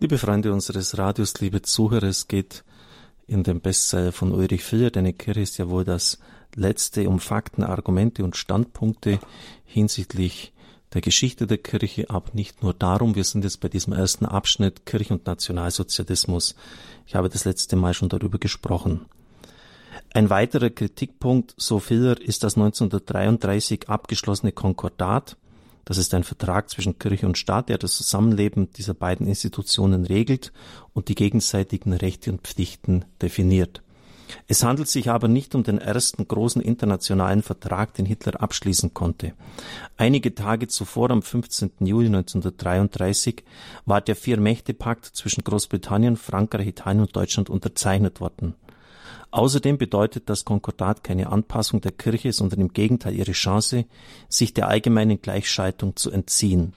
Liebe Freunde unseres Radios, liebe Zuhörer, es geht in dem Bestseller von Ulrich Filler, deine Kirche ist ja wohl das letzte um Fakten, Argumente und Standpunkte hinsichtlich der Geschichte der Kirche, aber nicht nur darum. Wir sind jetzt bei diesem ersten Abschnitt Kirche und Nationalsozialismus. Ich habe das letzte Mal schon darüber gesprochen. Ein weiterer Kritikpunkt, so Filler, ist das 1933 abgeschlossene Konkordat, das ist ein Vertrag zwischen Kirche und Staat, der das Zusammenleben dieser beiden Institutionen regelt und die gegenseitigen Rechte und Pflichten definiert. Es handelt sich aber nicht um den ersten großen internationalen Vertrag, den Hitler abschließen konnte. Einige Tage zuvor, am 15. Juli 1933, war der Vier-Mächte-Pakt zwischen Großbritannien, Frankreich, Italien und Deutschland unterzeichnet worden. Außerdem bedeutet das Konkordat keine Anpassung der Kirche, sondern im Gegenteil ihre Chance, sich der allgemeinen Gleichschaltung zu entziehen.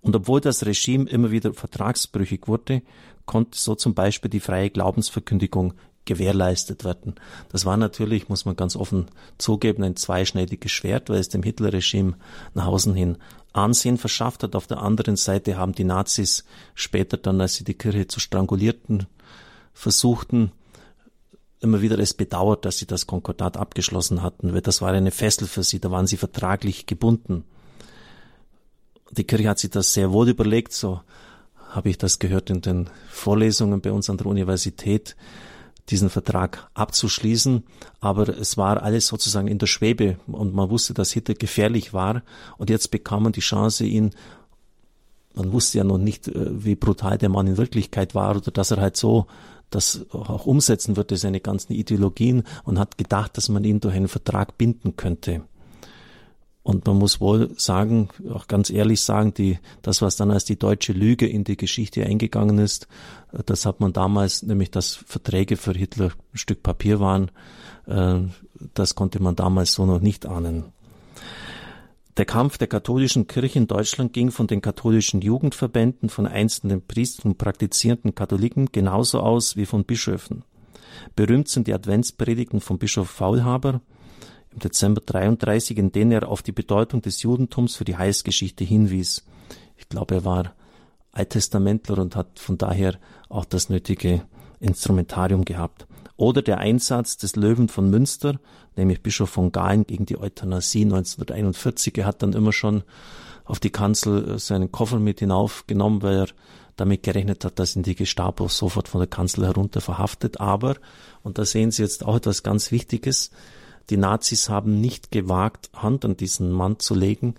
Und obwohl das Regime immer wieder vertragsbrüchig wurde, konnte so zum Beispiel die freie Glaubensverkündigung gewährleistet werden. Das war natürlich, muss man ganz offen zugeben, ein zweischneidiges Schwert, weil es dem Hitlerregime nach außen hin Ansehen verschafft hat. Auf der anderen Seite haben die Nazis später dann, als sie die Kirche zu strangulierten versuchten, immer wieder es bedauert, dass sie das Konkordat abgeschlossen hatten, weil das war eine Fessel für sie, da waren sie vertraglich gebunden. Die Kirche hat sich das sehr wohl überlegt, so habe ich das gehört in den Vorlesungen bei uns an der Universität, diesen Vertrag abzuschließen, aber es war alles sozusagen in der Schwebe und man wusste, dass Hitler gefährlich war und jetzt bekam man die Chance, ihn man wusste ja noch nicht, äh, wie brutal der Mann in Wirklichkeit war oder dass er halt so das auch umsetzen würde, seine ganzen Ideologien und hat gedacht, dass man ihn durch einen Vertrag binden könnte. Und man muss wohl sagen, auch ganz ehrlich sagen, die, das, was dann als die deutsche Lüge in die Geschichte eingegangen ist, das hat man damals, nämlich dass Verträge für Hitler ein Stück Papier waren, äh, das konnte man damals so noch nicht ahnen. Der Kampf der katholischen Kirche in Deutschland ging von den katholischen Jugendverbänden, von einzelnen Priestern und praktizierenden Katholiken genauso aus wie von Bischöfen. Berühmt sind die Adventspredigten von Bischof Faulhaber im Dezember 33, in denen er auf die Bedeutung des Judentums für die Heilsgeschichte hinwies. Ich glaube, er war Alttestamentler und hat von daher auch das nötige Instrumentarium gehabt. Oder der Einsatz des Löwen von Münster, nämlich Bischof von Galen gegen die Euthanasie 1941. Er hat dann immer schon auf die Kanzel äh, seinen Koffer mit hinaufgenommen, weil er damit gerechnet hat, dass ihn die Gestapo sofort von der Kanzel herunter verhaftet. Aber, und da sehen Sie jetzt auch etwas ganz Wichtiges, die Nazis haben nicht gewagt, Hand an diesen Mann zu legen,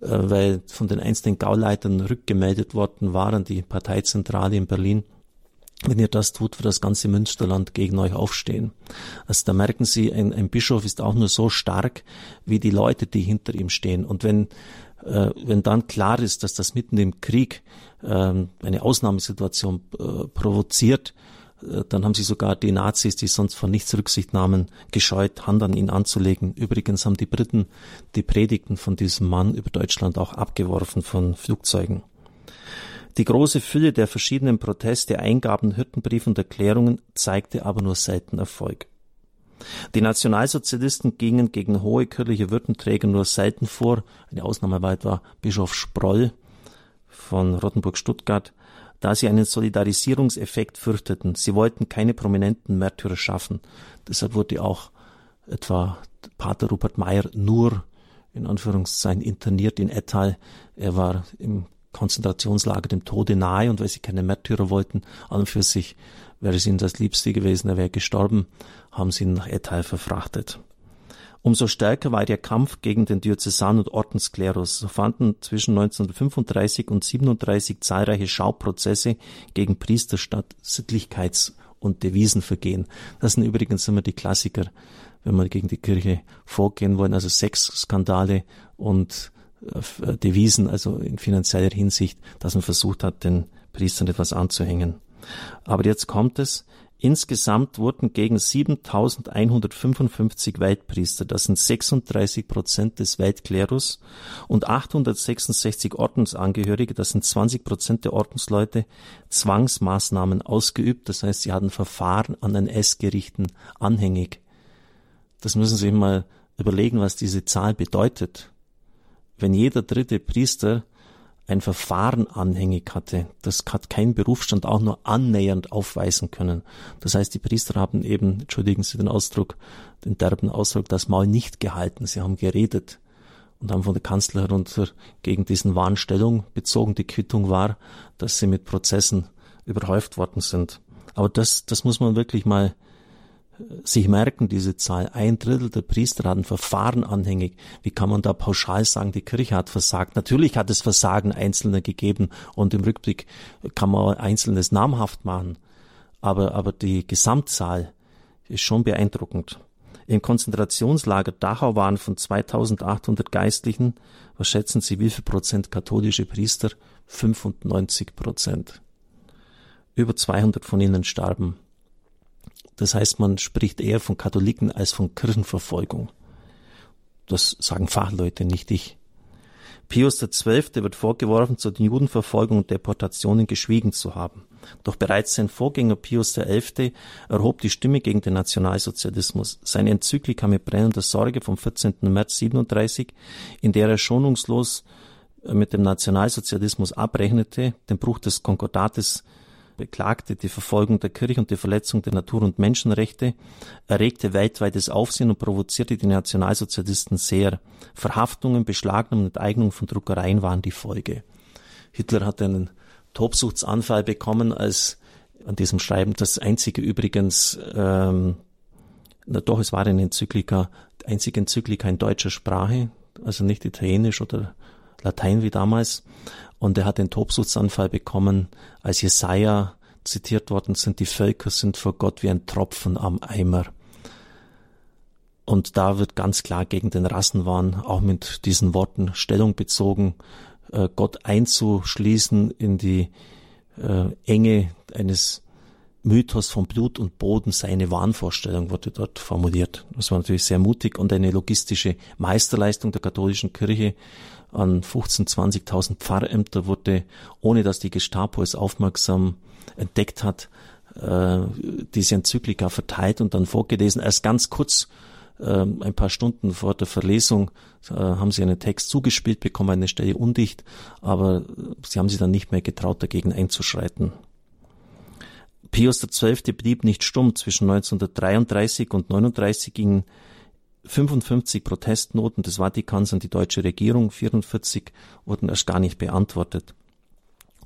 äh, weil von den einzelnen Gauleitern rückgemeldet worden waren, die Parteizentrale in Berlin, wenn ihr das tut, wird das ganze Münsterland gegen euch aufstehen. Also da merken Sie, ein, ein Bischof ist auch nur so stark wie die Leute, die hinter ihm stehen. Und wenn, äh, wenn dann klar ist, dass das mitten im Krieg äh, eine Ausnahmesituation äh, provoziert, äh, dann haben sie sogar die Nazis, die sonst von nichts Rücksicht nahmen, gescheut, Hand an ihn anzulegen. Übrigens haben die Briten die Predigten von diesem Mann über Deutschland auch abgeworfen von Flugzeugen. Die große Fülle der verschiedenen Proteste, Eingaben, Hürdenbriefe und Erklärungen zeigte aber nur selten Erfolg. Die Nationalsozialisten gingen gegen hohe kirchliche Würdenträger nur selten vor. Eine Ausnahme war etwa Bischof Sproll von Rottenburg-Stuttgart, da sie einen Solidarisierungseffekt fürchteten. Sie wollten keine prominenten Märtyrer schaffen. Deshalb wurde auch etwa Pater Rupert Meyer nur in Anführungszeichen interniert in Ettal. Er war im Konzentrationslager dem Tode nahe und weil sie keine Märtyrer wollten, an und für sich wäre es ihnen das Liebste gewesen, er wäre gestorben, haben sie ihn nach Ettal verfrachtet. Umso stärker war der Kampf gegen den Diözesan- und Ordensklerus. So fanden zwischen 1935 und 37 zahlreiche Schauprozesse gegen Priester statt, Sittlichkeits- und Devisenvergehen. Das sind übrigens immer die Klassiker, wenn wir gegen die Kirche vorgehen wollen, also Sexskandale und Devisen, also in finanzieller Hinsicht, dass man versucht hat, den Priestern etwas anzuhängen. Aber jetzt kommt es, insgesamt wurden gegen 7155 Weltpriester, das sind 36 Prozent des Weltklerus, und 866 Ordensangehörige, das sind 20 Prozent der Ordensleute, Zwangsmaßnahmen ausgeübt, das heißt, sie hatten Verfahren an NS-Gerichten anhängig. Das müssen Sie sich mal überlegen, was diese Zahl bedeutet wenn jeder dritte Priester ein Verfahren anhängig hatte. Das hat kein Berufsstand auch nur annähernd aufweisen können. Das heißt, die Priester haben eben, entschuldigen Sie den Ausdruck, den derben Ausdruck, das Maul nicht gehalten. Sie haben geredet und haben von der Kanzler herunter gegen diesen Wahn Stellung bezogen. Die Quittung war, dass sie mit Prozessen überhäuft worden sind. Aber das, das muss man wirklich mal sich merken, diese Zahl. Ein Drittel der Priester hatten Verfahren anhängig. Wie kann man da pauschal sagen, die Kirche hat versagt? Natürlich hat es Versagen Einzelner gegeben und im Rückblick kann man Einzelnes namhaft machen. Aber, aber die Gesamtzahl ist schon beeindruckend. Im Konzentrationslager Dachau waren von 2800 Geistlichen, was schätzen Sie, wie viel Prozent katholische Priester? 95 Prozent. Über 200 von ihnen starben das heißt, man spricht eher von Katholiken als von Kirchenverfolgung. Das sagen Fachleute, nicht ich. Pius XII. wird vorgeworfen, zu den Judenverfolgungen und Deportationen geschwiegen zu haben. Doch bereits sein Vorgänger Pius XI. erhob die Stimme gegen den Nationalsozialismus. Seine Enzyklika mit brennender Sorge vom 14. März 37, in der er schonungslos mit dem Nationalsozialismus abrechnete, den Bruch des Konkordates beklagte die Verfolgung der Kirche und die Verletzung der Natur- und Menschenrechte, erregte weltweites Aufsehen und provozierte die Nationalsozialisten sehr. Verhaftungen, Beschlagnahmungen und Enteignungen von Druckereien waren die Folge. Hitler hat einen Tobsuchtsanfall bekommen, als an diesem Schreiben das einzige übrigens, ähm, na doch, es war eine Enzyklika, einzige Enzyklika in deutscher Sprache, also nicht italienisch oder Latein wie damals. Und er hat den Tobsuchtsanfall bekommen, als Jesaja zitiert worden sind, die Völker sind vor Gott wie ein Tropfen am Eimer. Und da wird ganz klar gegen den Rassenwahn auch mit diesen Worten Stellung bezogen, äh, Gott einzuschließen in die äh, Enge eines Mythos von Blut und Boden, seine Wahnvorstellung wurde dort formuliert. Das war natürlich sehr mutig und eine logistische Meisterleistung der katholischen Kirche, an 15, 20.000 Pfarrämter wurde, ohne dass die Gestapo es aufmerksam entdeckt hat, äh, diese Enzyklika verteilt und dann vorgelesen. Erst ganz kurz, äh, ein paar Stunden vor der Verlesung, äh, haben sie einen Text zugespielt bekommen, eine Stelle undicht, aber sie haben sich dann nicht mehr getraut, dagegen einzuschreiten. Pius XII. blieb nicht stumm. Zwischen 1933 und 1939 gingen 55 Protestnoten des Vatikans an die deutsche Regierung, 44 wurden erst gar nicht beantwortet.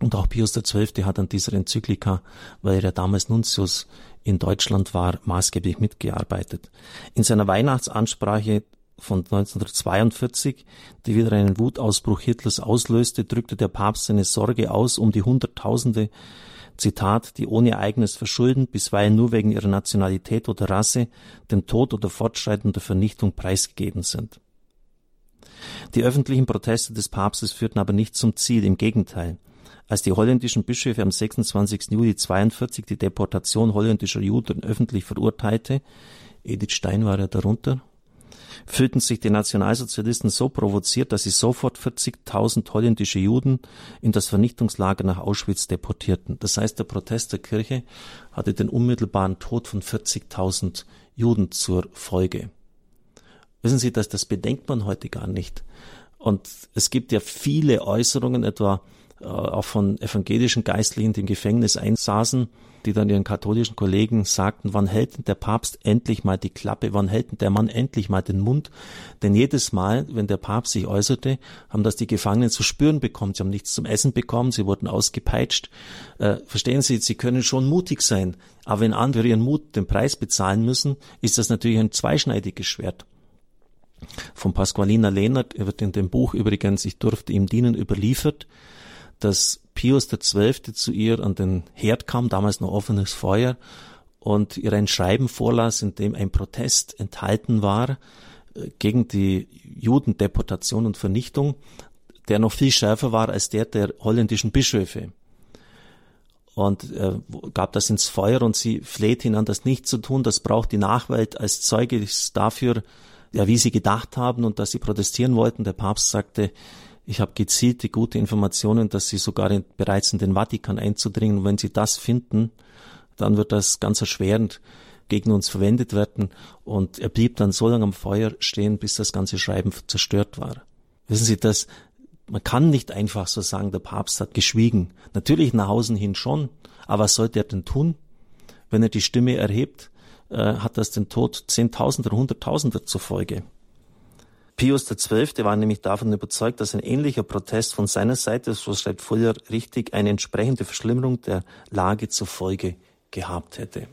Und auch Pius XII. hat an dieser Enzyklika, weil er damals Nuntius in Deutschland war, maßgeblich mitgearbeitet. In seiner Weihnachtsansprache von 1942, die wieder einen Wutausbruch Hitlers auslöste, drückte der Papst seine Sorge aus um die Hunderttausende Zitat, die ohne eigenes Verschulden, bisweilen nur wegen ihrer Nationalität oder Rasse, dem Tod oder fortschreitender Vernichtung preisgegeben sind. Die öffentlichen Proteste des Papstes führten aber nicht zum Ziel, im Gegenteil. Als die holländischen Bischöfe am 26. Juli 42 die Deportation holländischer Juden öffentlich verurteilte, Edith Stein war ja darunter, fühlten sich die Nationalsozialisten so provoziert, dass sie sofort 40.000 holländische Juden in das Vernichtungslager nach Auschwitz deportierten. Das heißt, der Protest der Kirche hatte den unmittelbaren Tod von 40.000 Juden zur Folge. Wissen Sie, dass das bedenkt man heute gar nicht. Und es gibt ja viele Äußerungen, etwa auch von evangelischen Geistlichen, die im Gefängnis einsaßen, die dann ihren katholischen Kollegen sagten, wann hält denn der Papst endlich mal die Klappe, wann hält denn der Mann endlich mal den Mund? Denn jedes Mal, wenn der Papst sich äußerte, haben das die Gefangenen zu spüren bekommen. Sie haben nichts zum Essen bekommen, sie wurden ausgepeitscht. Äh, verstehen Sie, Sie können schon mutig sein, aber wenn andere ihren Mut den Preis bezahlen müssen, ist das natürlich ein zweischneidiges Schwert. Von Pasqualina Lehnert wird in dem Buch übrigens, ich durfte ihm dienen, überliefert, dass Pius XII. zu ihr an den Herd kam, damals noch offenes Feuer, und ihr ein Schreiben vorlas, in dem ein Protest enthalten war äh, gegen die Judendeportation und Vernichtung, der noch viel schärfer war als der der holländischen Bischöfe. Und äh, gab das ins Feuer und sie fleht ihn an, das nicht zu tun. Das braucht die Nachwelt als Zeuge dafür, ja, wie sie gedacht haben und dass sie protestieren wollten. Der Papst sagte, ich habe gezielte gute Informationen, dass sie sogar in, bereits in den Vatikan einzudringen. Und wenn sie das finden, dann wird das ganz erschwerend gegen uns verwendet werden. Und er blieb dann so lange am Feuer stehen, bis das ganze Schreiben zerstört war. Wissen Sie, dass man kann nicht einfach so sagen, der Papst hat geschwiegen. Natürlich nach außen hin schon, aber was sollte er denn tun? Wenn er die Stimme erhebt, äh, hat das den Tod Zehntausender, Hunderttausender zur Folge. Pius XII. war nämlich davon überzeugt, dass ein ähnlicher Protest von seiner Seite, so schreibt Fuller richtig, eine entsprechende Verschlimmerung der Lage zur Folge gehabt hätte.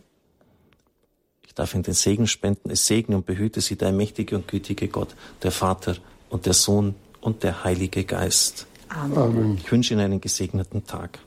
Ich darf Ihnen den Segen spenden. Es segne und behüte Sie der mächtige und gütige Gott, der Vater und der Sohn und der Heilige Geist. Amen. Ich wünsche Ihnen einen gesegneten Tag.